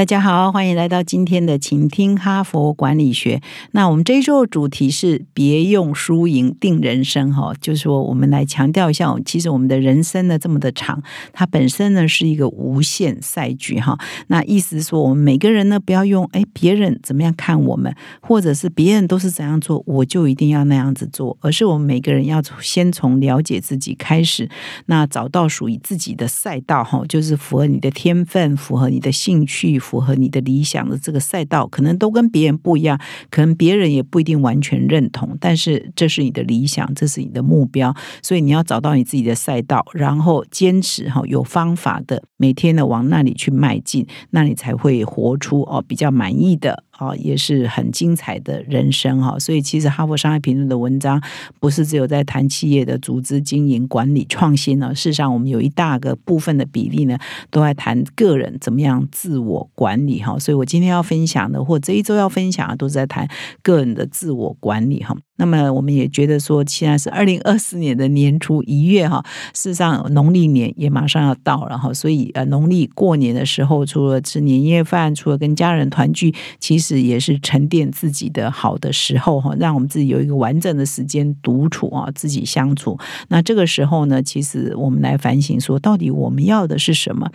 大家好，欢迎来到今天的请听哈佛管理学。那我们这一周的主题是别用输赢定人生哈，就是说我们来强调一下，其实我们的人生呢这么的长，它本身呢是一个无限赛局哈。那意思是说，我们每个人呢不要用哎别人怎么样看我们，或者是别人都是怎样做，我就一定要那样子做，而是我们每个人要先从了解自己开始，那找到属于自己的赛道哈，就是符合你的天分，符合你的兴趣。符合你的理想的这个赛道，可能都跟别人不一样，可能别人也不一定完全认同，但是这是你的理想，这是你的目标，所以你要找到你自己的赛道，然后坚持哈，有方法的每天呢往那里去迈进，那你才会活出哦比较满意的。啊，也是很精彩的人生哈，所以其实哈佛商业评论的文章不是只有在谈企业的组织经营管理创新呢，事实上我们有一大个部分的比例呢，都在谈个人怎么样自我管理哈，所以我今天要分享的或这一周要分享的都是在谈个人的自我管理哈。那么我们也觉得说，现在是二零二四年的年初一月哈，事实上农历年也马上要到了哈，所以呃农历过年的时候，除了吃年夜饭，除了跟家人团聚，其实也是沉淀自己的好的时候哈，让我们自己有一个完整的时间独处啊，自己相处。那这个时候呢，其实我们来反省说，到底我们要的是什么？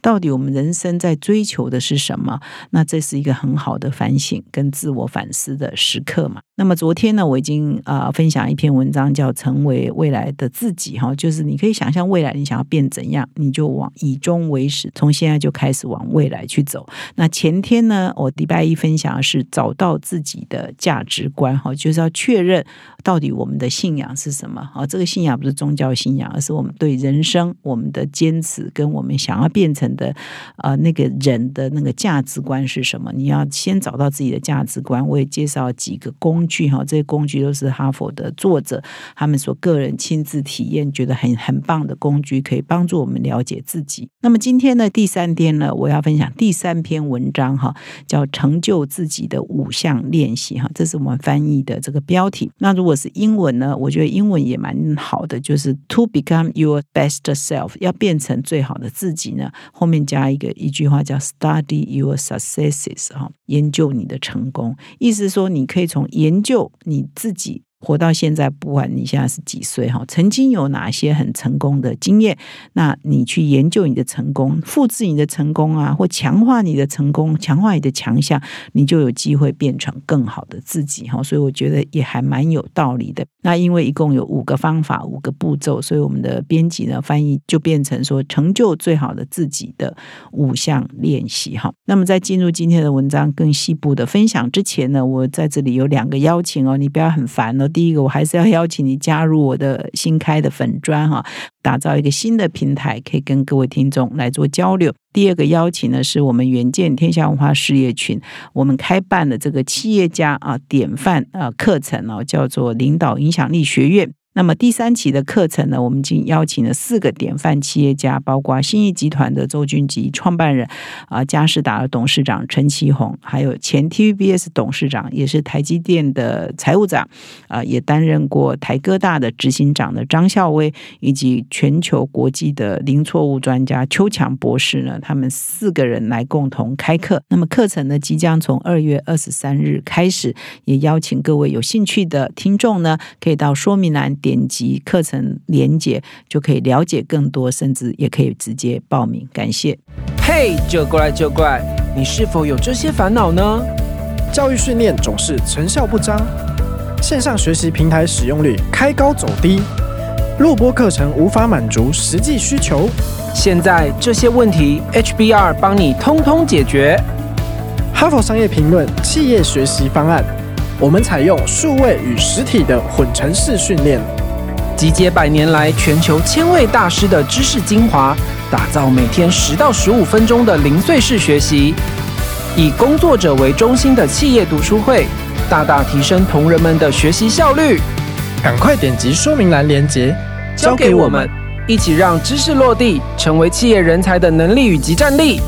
到底我们人生在追求的是什么？那这是一个很好的反省跟自我反思的时刻嘛。那么昨天呢，我已经啊分享一篇文章，叫《成为未来的自己》哈，就是你可以想象未来你想要变怎样，你就往以终为始，从现在就开始往未来去走。那前天呢，我礼拜一分享的是找到自己的价值观哈，就是要确认到底我们的信仰是什么啊？这个信仰不是宗教信仰，而是我们对人生我们的坚持跟我们想要变成的呃那个人的那个价值观是什么？你要先找到自己的价值观。我也介绍几个工具。哈，这些工具都是哈佛的作者他们所个人亲自体验觉得很很棒的工具，可以帮助我们了解自己。那么今天呢，第三天呢，我要分享第三篇文章哈，叫“成就自己的五项练习”哈，这是我们翻译的这个标题。那如果是英文呢，我觉得英文也蛮好的，就是 “to become your best self”，要变成最好的自己呢，后面加一个一句话叫 “study your successes” 哈，研究你的成功，意思说你可以从研究你自己。活到现在，不管你现在是几岁哈，曾经有哪些很成功的经验，那你去研究你的成功，复制你的成功啊，或强化你的成功，强化你的强项，你就有机会变成更好的自己哈。所以我觉得也还蛮有道理的。那因为一共有五个方法，五个步骤，所以我们的编辑呢翻译就变成说成就最好的自己的五项练习哈。那么在进入今天的文章更细部的分享之前呢，我在这里有两个邀请哦，你不要很烦哦。第一个，我还是要邀请你加入我的新开的粉砖哈，打造一个新的平台，可以跟各位听众来做交流。第二个邀请呢，是我们援建天下文化事业群，我们开办的这个企业家啊典范啊课程哦，叫做领导影响力学院。那么第三期的课程呢，我们已经邀请了四个典范企业家，包括新义集团的周俊吉创办人啊，嘉士达的董事长陈其宏，还有前 TVBS 董事长，也是台积电的财务长啊，也担任过台哥大的执行长的张孝威，以及全球国际的零错误专家邱强博士呢，他们四个人来共同开课。那么课程呢，即将从二月二十三日开始，也邀请各位有兴趣的听众呢，可以到说明栏。点点击课程连接就可以了解更多，甚至也可以直接报名。感谢。嘿，就过来就过来，你是否有这些烦恼呢？教育训练总是成效不彰，线上学习平台使用率开高走低，录播课程无法满足实际需求。现在这些问题，HBR 帮你通通解决。哈佛商业评论企业学习方案。我们采用数位与实体的混成式训练，集结百年来全球千位大师的知识精华，打造每天十到十五分钟的零碎式学习，以工作者为中心的企业读书会，大大提升同仁们的学习效率。赶快点击说明栏链接，交给我们。一起让知识落地，成为企业人才的能力与及战力。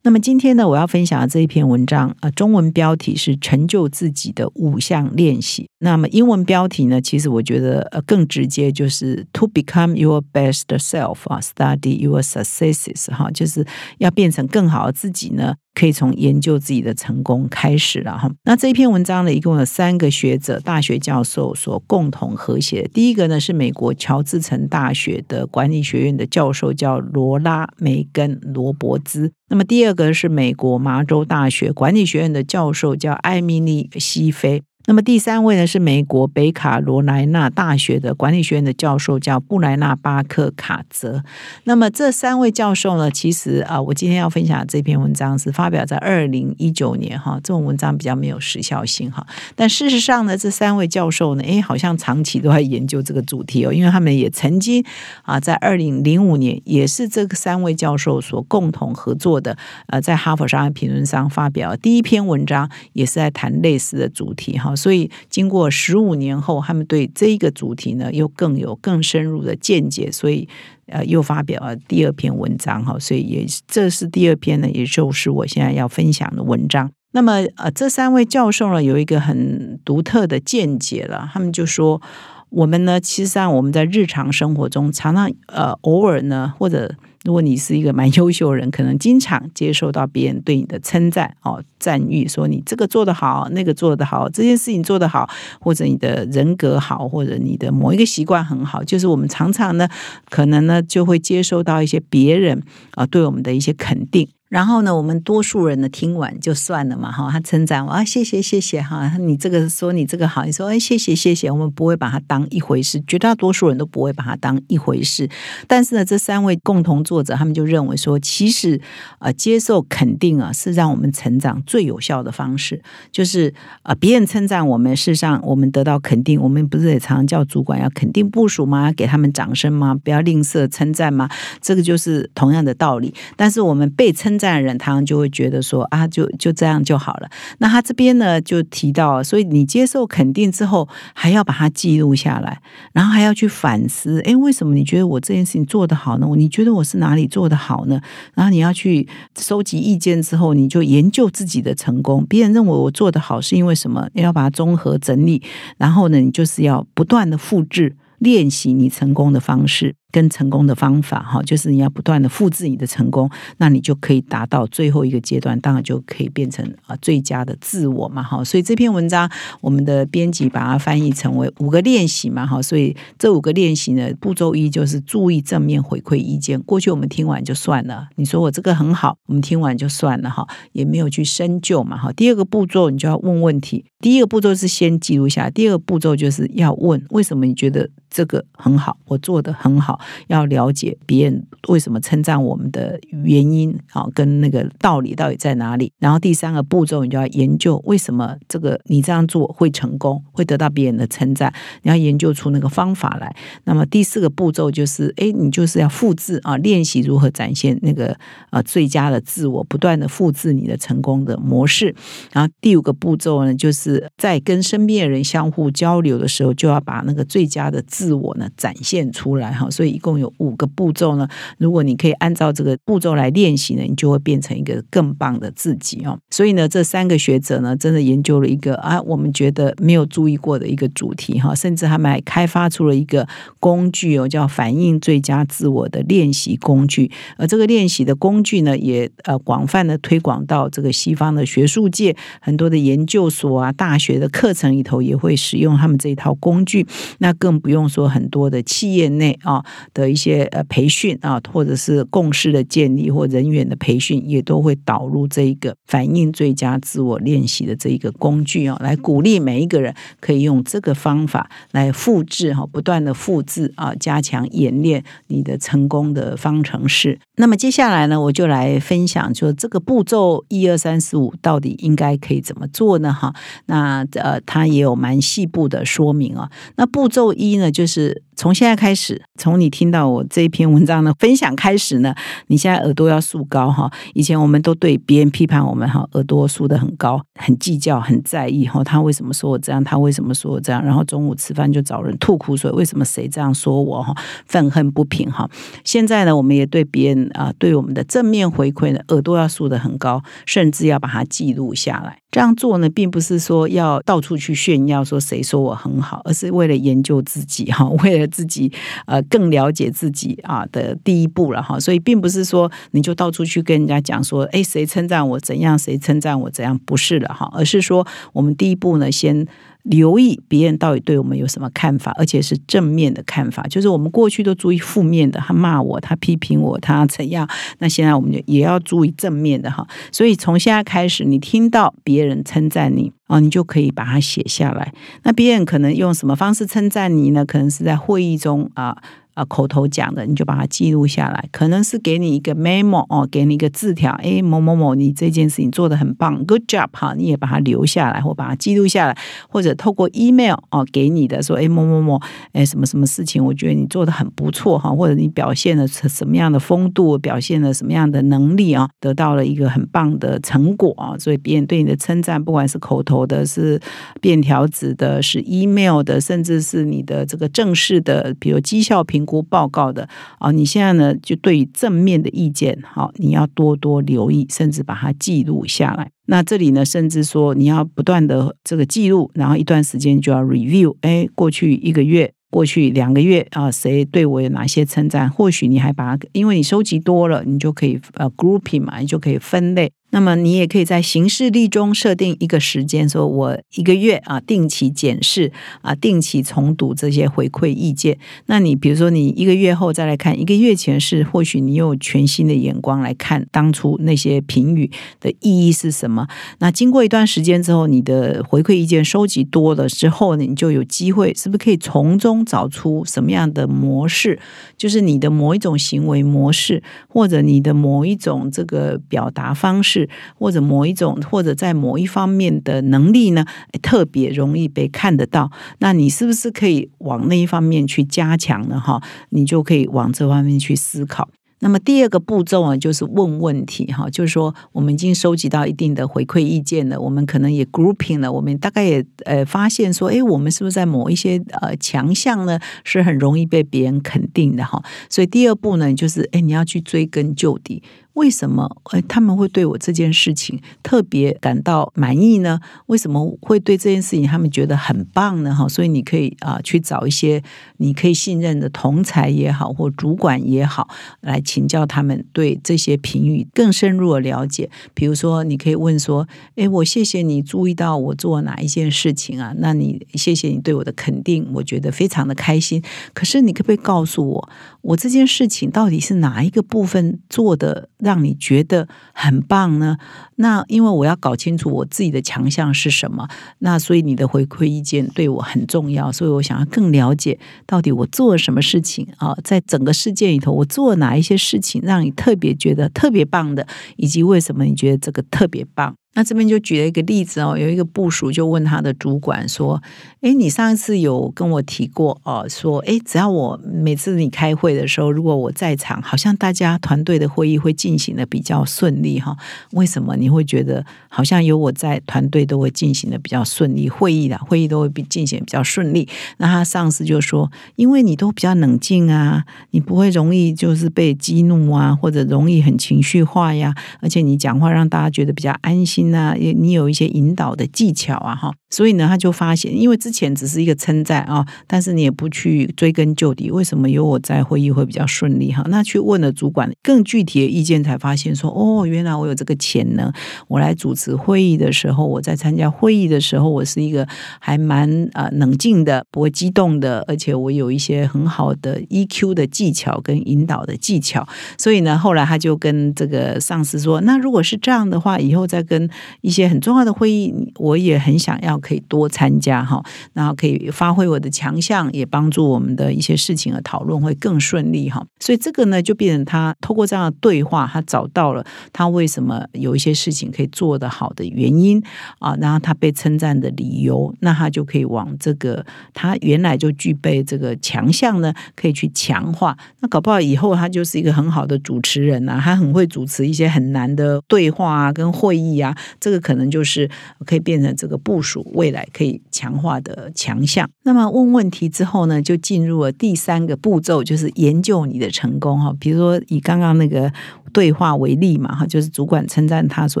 那么今天呢，我要分享的这一篇文章，呃，中文标题是“成就自己的五项练习”。那么英文标题呢，其实我觉得呃更直接，就是 “To become your best self” 啊，“Study your successes” 哈，就是要变成更好的自己呢。可以从研究自己的成功开始了哈。那这一篇文章呢，一共有三个学者、大学教授所共同合写。第一个呢是美国乔治城大学的管理学院的教授，叫罗拉梅根罗伯兹。那么第二个是美国麻州大学管理学院的教授，叫艾米丽西菲。那么第三位呢是美国北卡罗来纳大学的管理学院的教授，叫布莱纳巴克卡泽。那么这三位教授呢，其实啊，我今天要分享这篇文章是发表在二零一九年哈，这种文章比较没有时效性哈。但事实上呢，这三位教授呢，诶，好像长期都在研究这个主题哦，因为他们也曾经啊，在二零零五年也是这个三位教授所共同合作的，呃，在哈佛商业评论上发表第一篇文章，也是在谈类似的主题哈。所以，经过十五年后，他们对这一个主题呢，又更有更深入的见解，所以呃，又发表了第二篇文章哈。所以也这是第二篇呢，也就是我现在要分享的文章。那么呃，这三位教授呢，有一个很独特的见解了，他们就说，我们呢，其实上我们在日常生活中，常常呃，偶尔呢，或者。如果你是一个蛮优秀的人，可能经常接受到别人对你的称赞哦，赞誉，说你这个做得好，那个做得好，这件事情做得好，或者你的人格好，或者你的某一个习惯很好，就是我们常常呢，可能呢就会接收到一些别人啊对我们的一些肯定。然后呢，我们多数人呢听完就算了嘛，哈，他称赞我啊，谢谢谢谢哈，你这个说你这个好，你说哎谢谢谢谢，我们不会把它当一回事，绝大多数人都不会把它当一回事。但是呢，这三位共同作者他们就认为说，其实呃接受肯定啊是让我们成长最有效的方式，就是呃别人称赞我们，事实上我们得到肯定，我们不是也常常叫主管要肯定部署吗？给他们掌声吗？不要吝啬称赞吗？这个就是同样的道理。但是我们被称赞的人，他就会觉得说啊，就就这样就好了。那他这边呢，就提到，所以你接受肯定之后，还要把它记录下来，然后还要去反思。哎，为什么你觉得我这件事情做得好呢？你觉得我是哪里做得好呢？然后你要去收集意见之后，你就研究自己的成功。别人认为我做得好是因为什么？要把它综合整理，然后呢，你就是要不断的复制练习你成功的方式。跟成功的方法哈，就是你要不断的复制你的成功，那你就可以达到最后一个阶段，当然就可以变成啊最佳的自我嘛哈。所以这篇文章我们的编辑把它翻译成为五个练习嘛哈。所以这五个练习呢，步骤一就是注意正面回馈意见。过去我们听完就算了，你说我这个很好，我们听完就算了哈，也没有去深究嘛哈。第二个步骤你就要问问题，第一个步骤是先记录下来，第二个步骤就是要问为什么你觉得这个很好，我做的很好。要了解别人为什么称赞我们的原因啊，跟那个道理到底在哪里？然后第三个步骤，你就要研究为什么这个你这样做会成功，会得到别人的称赞。你要研究出那个方法来。那么第四个步骤就是，哎，你就是要复制啊，练习如何展现那个呃最佳的自我，不断的复制你的成功的模式。然后第五个步骤呢，就是在跟身边的人相互交流的时候，就要把那个最佳的自我呢展现出来哈。所以。一共有五个步骤呢，如果你可以按照这个步骤来练习呢，你就会变成一个更棒的自己哦。所以呢，这三个学者呢，真的研究了一个啊，我们觉得没有注意过的一个主题哈，甚至他们还开发出了一个工具哦，叫反映最佳自我的练习工具。而这个练习的工具呢，也呃广泛的推广到这个西方的学术界，很多的研究所啊、大学的课程里头也会使用他们这一套工具。那更不用说很多的企业内啊。的一些呃培训啊，或者是共识的建立或人员的培训，也都会导入这一个反映最佳自我练习的这一个工具啊，来鼓励每一个人可以用这个方法来复制哈，不断的复制啊，加强演练你的成功的方程式。那么接下来呢，我就来分享，就这个步骤一二三四五到底应该可以怎么做呢？哈，那呃，它也有蛮细部的说明啊。那步骤一呢，就是从现在开始，从你。听到我这一篇文章的分享开始呢，你现在耳朵要竖高哈。以前我们都对别人批判我们哈，耳朵竖得很高，很计较，很在意哈。他为什么说我这样？他为什么说我这样？然后中午吃饭就找人吐苦水，为什么谁这样说我哈？愤恨不平哈。现在呢，我们也对别人啊，对我们的正面回馈呢，耳朵要竖得很高，甚至要把它记录下来。这样做呢，并不是说要到处去炫耀，说谁说我很好，而是为了研究自己哈，为了自己呃更了解自己啊的第一步了哈。所以并不是说你就到处去跟人家讲说，哎，谁称赞我怎样，谁称赞我怎样，不是了哈，而是说我们第一步呢，先。留意别人到底对我们有什么看法，而且是正面的看法。就是我们过去都注意负面的，他骂我，他批评我，他怎样？那现在我们就也要注意正面的哈。所以从现在开始，你听到别人称赞你啊，你就可以把它写下来。那别人可能用什么方式称赞你呢？可能是在会议中啊。啊，口头讲的你就把它记录下来，可能是给你一个 memo 哦，给你一个字条，哎，某某某，你这件事情做的很棒，good job 哈，你也把它留下来或把它记录下来，或者透过 email 哦给你的说，哎，某某某，哎，什么什么事情，我觉得你做的很不错哈，或者你表现了什么样的风度，表现了什么样的能力啊，得到了一个很棒的成果啊，所以别人对你的称赞，不管是口头的，是便条纸的，是 email 的，甚至是你的这个正式的，比如绩效评。估报告的啊，你现在呢就对于正面的意见，好，你要多多留意，甚至把它记录下来。那这里呢，甚至说你要不断的这个记录，然后一段时间就要 review。哎，过去一个月，过去两个月啊，谁对我有哪些称赞？或许你还把它，因为你收集多了，你就可以呃 grouping 嘛，你就可以分类。那么你也可以在行事历中设定一个时间，说我一个月啊定期检视啊定期重读这些回馈意见。那你比如说你一个月后再来看，一个月前是或许你有全新的眼光来看当初那些评语的意义是什么。那经过一段时间之后，你的回馈意见收集多了之后，你就有机会是不是可以从中找出什么样的模式，就是你的某一种行为模式，或者你的某一种这个表达方式。或者某一种，或者在某一方面的能力呢，特别容易被看得到。那你是不是可以往那一方面去加强呢？哈，你就可以往这方面去思考。那么第二个步骤啊，就是问问题哈，就是说我们已经收集到一定的回馈意见了，我们可能也 grouping 了，我们大概也呃发现说，哎，我们是不是在某一些呃强项呢，是很容易被别人肯定的哈？所以第二步呢，就是哎，你要去追根究底。为什么哎他们会对我这件事情特别感到满意呢？为什么会对这件事情他们觉得很棒呢？哈，所以你可以啊去找一些你可以信任的同才也好，或主管也好，来请教他们对这些评语更深入的了解。比如说，你可以问说：“哎，我谢谢你注意到我做哪一件事情啊？那你谢谢你对我的肯定，我觉得非常的开心。可是你可不可以告诉我，我这件事情到底是哪一个部分做的？”让你觉得很棒呢？那因为我要搞清楚我自己的强项是什么，那所以你的回馈意见对我很重要，所以我想要更了解到底我做了什么事情啊，在整个事件里头，我做了哪一些事情让你特别觉得特别棒的，以及为什么你觉得这个特别棒。那这边就举了一个例子哦，有一个部署就问他的主管说：“哎，你上一次有跟我提过哦，说哎，只要我每次你开会的时候，如果我在场，好像大家团队的会议会进行的比较顺利哈？为什么你会觉得好像有我在，团队都会进行的比较顺利？会议的会议都会比进行比较顺利？那他上司就说：因为你都比较冷静啊，你不会容易就是被激怒啊，或者容易很情绪化呀，而且你讲话让大家觉得比较安心。”那你有一些引导的技巧啊，哈，所以呢，他就发现，因为之前只是一个称赞啊，但是你也不去追根究底，为什么有我在会议会比较顺利哈？那去问了主管更具体的意见，才发现说，哦，原来我有这个潜能。我来主持会议的时候，我在参加会议的时候，我是一个还蛮啊冷静的，不会激动的，而且我有一些很好的 EQ 的技巧跟引导的技巧。所以呢，后来他就跟这个上司说，那如果是这样的话，以后再跟一些很重要的会议，我也很想要可以多参加哈，然后可以发挥我的强项，也帮助我们的一些事情的讨论会更顺利哈。所以这个呢，就变成他透过这样的对话，他找到了他为什么有一些事情可以做得好的原因啊，然后他被称赞的理由，那他就可以往这个他原来就具备这个强项呢，可以去强化。那搞不好以后他就是一个很好的主持人啊，他很会主持一些很难的对话啊，跟会议啊，这个可能就是可以变成这个部署未来可以强化的强项。那么问问题之后呢，就进入了第三个步骤，就是研究你的成功哈。比如说以刚刚那个对话为例嘛哈，就是主管称赞他说：“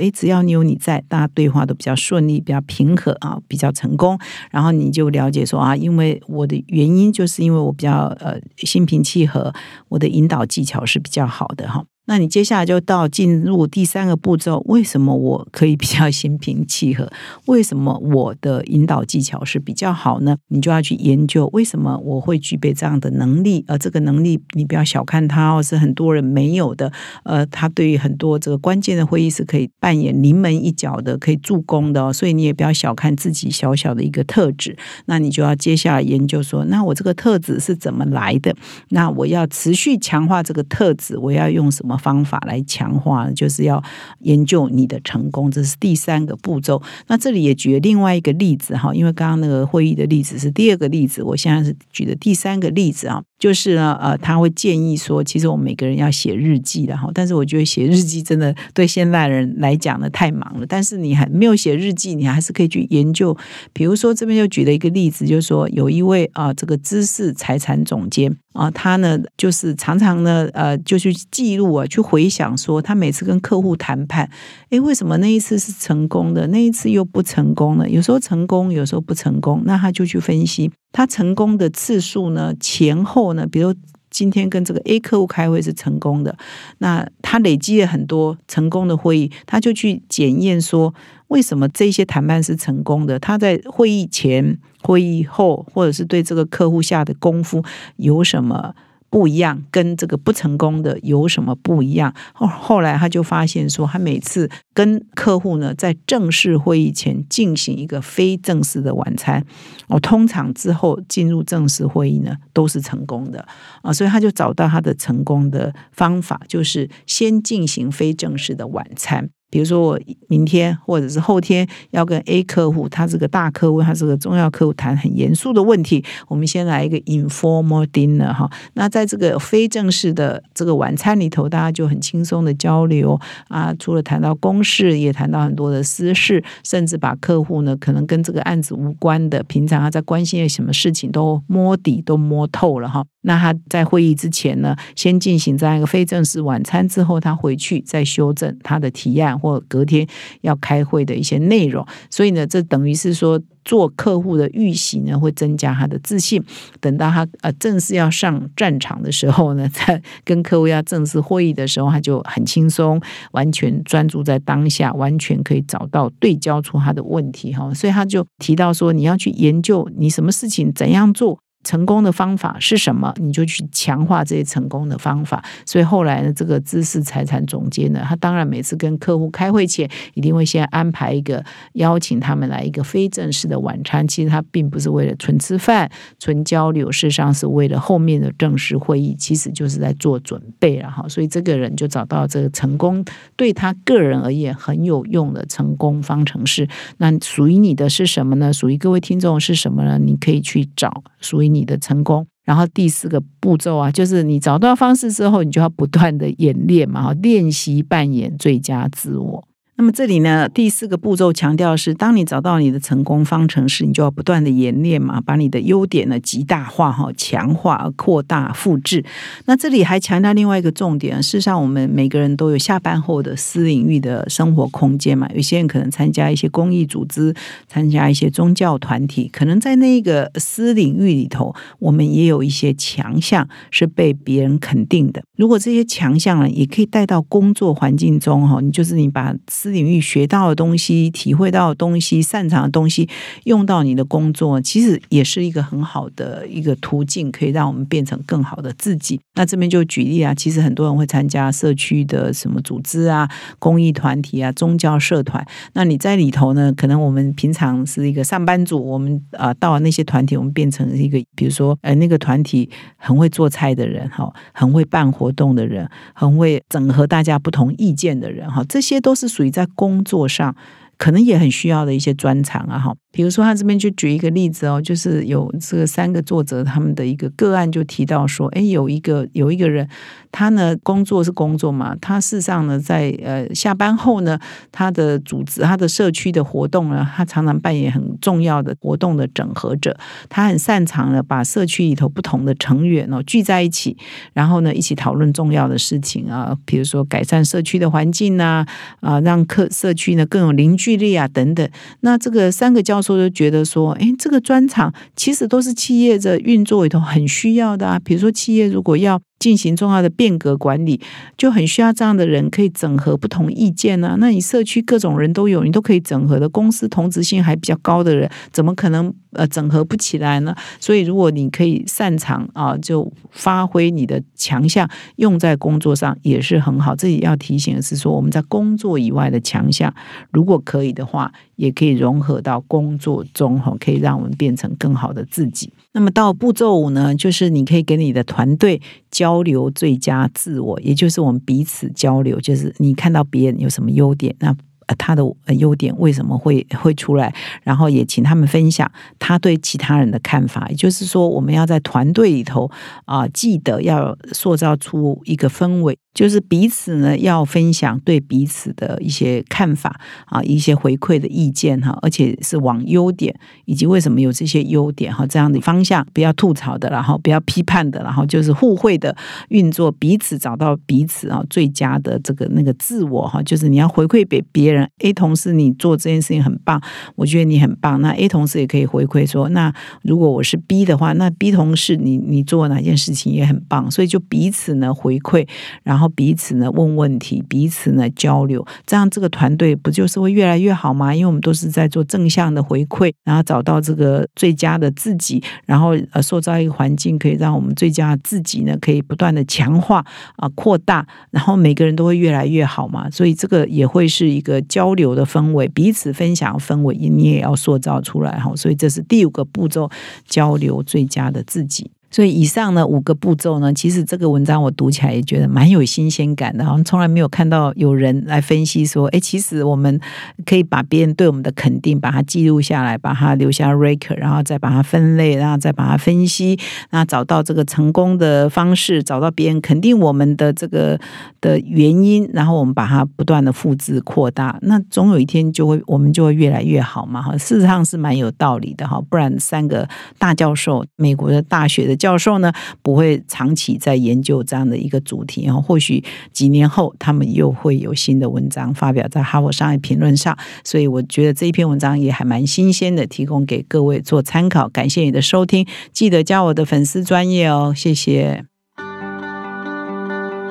诶，只要你有你在，大家对话都比较顺利，比较平和啊，比较成功。”然后你就了解说啊，因为我的原因就是因为我比较呃心平气和，我的引导技巧是比较好的哈。那你接下来就到进入第三个步骤，为什么我可以比较 心平气和？为什么我的引导技巧是比较好呢？你就要去研究为什么我会具备这样的能力，而这个能力你不要小看它哦，是很多人没有的。呃，他对于很多这个关键的会议是可以扮演临门一脚的，可以助攻的哦。所以你也不要小看自己小小的一个特质。那你就要接下来研究说，那我这个特质是怎么来的？那我要持续强化这个特质，我要用什么？方法来强化，就是要研究你的成功，这是第三个步骤。那这里也举另外一个例子哈，因为刚刚那个会议的例子是第二个例子，我现在是举的第三个例子啊，就是呢，呃，他会建议说，其实我们每个人要写日记的哈，但是我觉得写日记真的对现代人来讲呢太忙了，但是你还没有写日记，你还是可以去研究。比如说这边就举了一个例子，就是说有一位啊，这个知识财产总监。啊，他呢，就是常常呢，呃，就去记录啊，去回想说，他每次跟客户谈判，诶，为什么那一次是成功的，那一次又不成功呢？有时候成功，有时候不成功，那他就去分析他成功的次数呢，前后呢，比如今天跟这个 A 客户开会是成功的，那他累积了很多成功的会议，他就去检验说。为什么这些谈判是成功的？他在会议前、会议后，或者是对这个客户下的功夫有什么不一样？跟这个不成功的有什么不一样？后后来他就发现说，他每次跟客户呢在正式会议前进行一个非正式的晚餐，哦，通常之后进入正式会议呢都是成功的啊，所以他就找到他的成功的方法，就是先进行非正式的晚餐。比如说我明天或者是后天要跟 A 客户，他是个大客户，他是个重要客户，谈很严肃的问题。我们先来一个 informal dinner 哈。那在这个非正式的这个晚餐里头，大家就很轻松的交流啊。除了谈到公事，也谈到很多的私事，甚至把客户呢可能跟这个案子无关的，平常他在关心的什么事情都摸底都摸透了哈。那他在会议之前呢，先进行这样一个非正式晚餐之后，他回去再修正他的提案或隔天要开会的一些内容。所以呢，这等于是说做客户的预习呢，会增加他的自信。等到他呃正式要上战场的时候呢，在跟客户要正式会议的时候，他就很轻松，完全专注在当下，完全可以找到对焦出他的问题哈。所以他就提到说，你要去研究你什么事情怎样做。成功的方法是什么？你就去强化这些成功的方法。所以后来呢，这个知识财产总监呢，他当然每次跟客户开会前，一定会先安排一个邀请他们来一个非正式的晚餐。其实他并不是为了纯吃饭、纯交流，事实上是为了后面的正式会议，其实就是在做准备了哈。所以这个人就找到这个成功对他个人而言很有用的成功方程式。那属于你的是什么呢？属于各位听众是什么呢？你可以去找属于。你的成功，然后第四个步骤啊，就是你找到方式之后，你就要不断的演练嘛，练习扮演最佳自我。那么这里呢，第四个步骤强调是，当你找到你的成功方程式，你就要不断的演练嘛，把你的优点呢极大化、哈强化、扩大、复制。那这里还强调另外一个重点，事实上我们每个人都有下班后的私领域的生活空间嘛。有些人可能参加一些公益组织，参加一些宗教团体，可能在那个私领域里头，我们也有一些强项是被别人肯定的。如果这些强项呢，也可以带到工作环境中哈，你就是你把。私领域学到的东西、体会到的东西、擅长的东西用到你的工作，其实也是一个很好的一个途径，可以让我们变成更好的自己。那这边就举例啊，其实很多人会参加社区的什么组织啊、公益团体啊、宗教社团。那你在里头呢，可能我们平常是一个上班族，我们啊到了那些团体，我们变成一个，比如说呃那个团体很会做菜的人哈，很会办活动的人，很会整合大家不同意见的人哈，这些都是属于在工作上可能也很需要的一些专长啊哈。比如说，他这边就举一个例子哦，就是有这个三个作者他们的一个个案，就提到说，哎，有一个有一个人，他呢工作是工作嘛，他事实上呢在呃下班后呢，他的组织、他的社区的活动呢，他常常扮演很重要的活动的整合者，他很擅长的把社区里头不同的成员哦聚在一起，然后呢一起讨论重要的事情啊，比如说改善社区的环境啊，啊让客社区呢更有邻居聚力啊等等。那这个三个教授就觉得说，哎，这个专场其实都是企业的运作里头很需要的啊。比如说，企业如果要进行重要的变革管理，就很需要这样的人可以整合不同意见呢。那你社区各种人都有，你都可以整合的。公司同质性还比较高的人，怎么可能呃整合不起来呢？所以，如果你可以擅长啊，就发挥你的强项，用在工作上也是很好。这里要提醒的是说，我们在工作以外的强项，如果可以的话，也可以融合到工作中哈，可以让我们变成更好的自己。那么到步骤五呢，就是你可以跟你的团队交流最佳自我，也就是我们彼此交流，就是你看到别人有什么优点，那他的优点为什么会会出来，然后也请他们分享他对其他人的看法。也就是说，我们要在团队里头啊，记得要塑造出一个氛围。就是彼此呢要分享对彼此的一些看法啊，一些回馈的意见哈，而且是往优点以及为什么有这些优点哈这样的方向，不要吐槽的，然后不要批判的，然后就是互惠的运作，彼此找到彼此啊最佳的这个那个自我哈，就是你要回馈给别人。A 同事你做这件事情很棒，我觉得你很棒。那 A 同事也可以回馈说，那如果我是 B 的话，那 B 同事你你做哪件事情也很棒，所以就彼此呢回馈，然后。彼此呢问问题，彼此呢交流，这样这个团队不就是会越来越好吗？因为我们都是在做正向的回馈，然后找到这个最佳的自己，然后呃塑造一个环境，可以让我们最佳的自己呢可以不断的强化啊扩大，然后每个人都会越来越好嘛。所以这个也会是一个交流的氛围，彼此分享氛围，你也要塑造出来哈。所以这是第五个步骤，交流最佳的自己。所以以上呢五个步骤呢，其实这个文章我读起来也觉得蛮有新鲜感的，好像从来没有看到有人来分析说，哎，其实我们可以把别人对我们的肯定，把它记录下来，把它留下 record，然后再把它分类，然后再把它分析，那找到这个成功的方式，找到别人肯定我们的这个的原因，然后我们把它不断的复制扩大，那总有一天就会我们就会越来越好嘛，哈，事实上是蛮有道理的哈，不然三个大教授，美国的大学的。教授呢不会长期在研究这样的一个主题，然后或许几年后他们又会有新的文章发表在《哈佛商业评论》上，所以我觉得这一篇文章也还蛮新鲜的，提供给各位做参考。感谢你的收听，记得加我的粉丝专业哦，谢谢。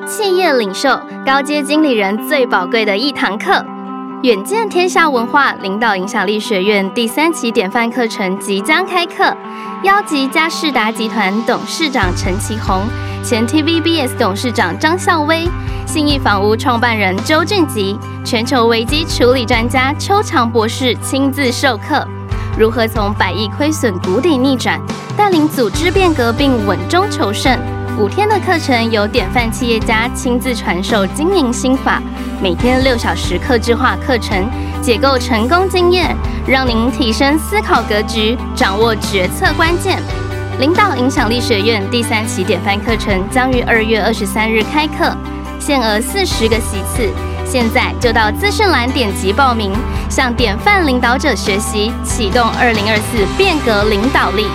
企业领袖、高阶经理人最宝贵的一堂课。远见天下文化领导影响力学院第三期典范课程即将开课，邀集嘉士达集团董事长陈其宏、前 TVBS 董事长张孝威、信义房屋创办人周俊吉、全球危机处理专家邱强博士亲自授课，如何从百亿亏损谷底逆转，带领组织变革并稳中求胜。五天的课程由典范企业家亲自传授经营心法，每天六小时客制化课程，解构成功经验，让您提升思考格局，掌握决策关键。领导影响力学院第三期典范课程将于二月二十三日开课，限额四十个席次，现在就到资讯栏点击报名，向典范领导者学习，启动二零二四变革领导力。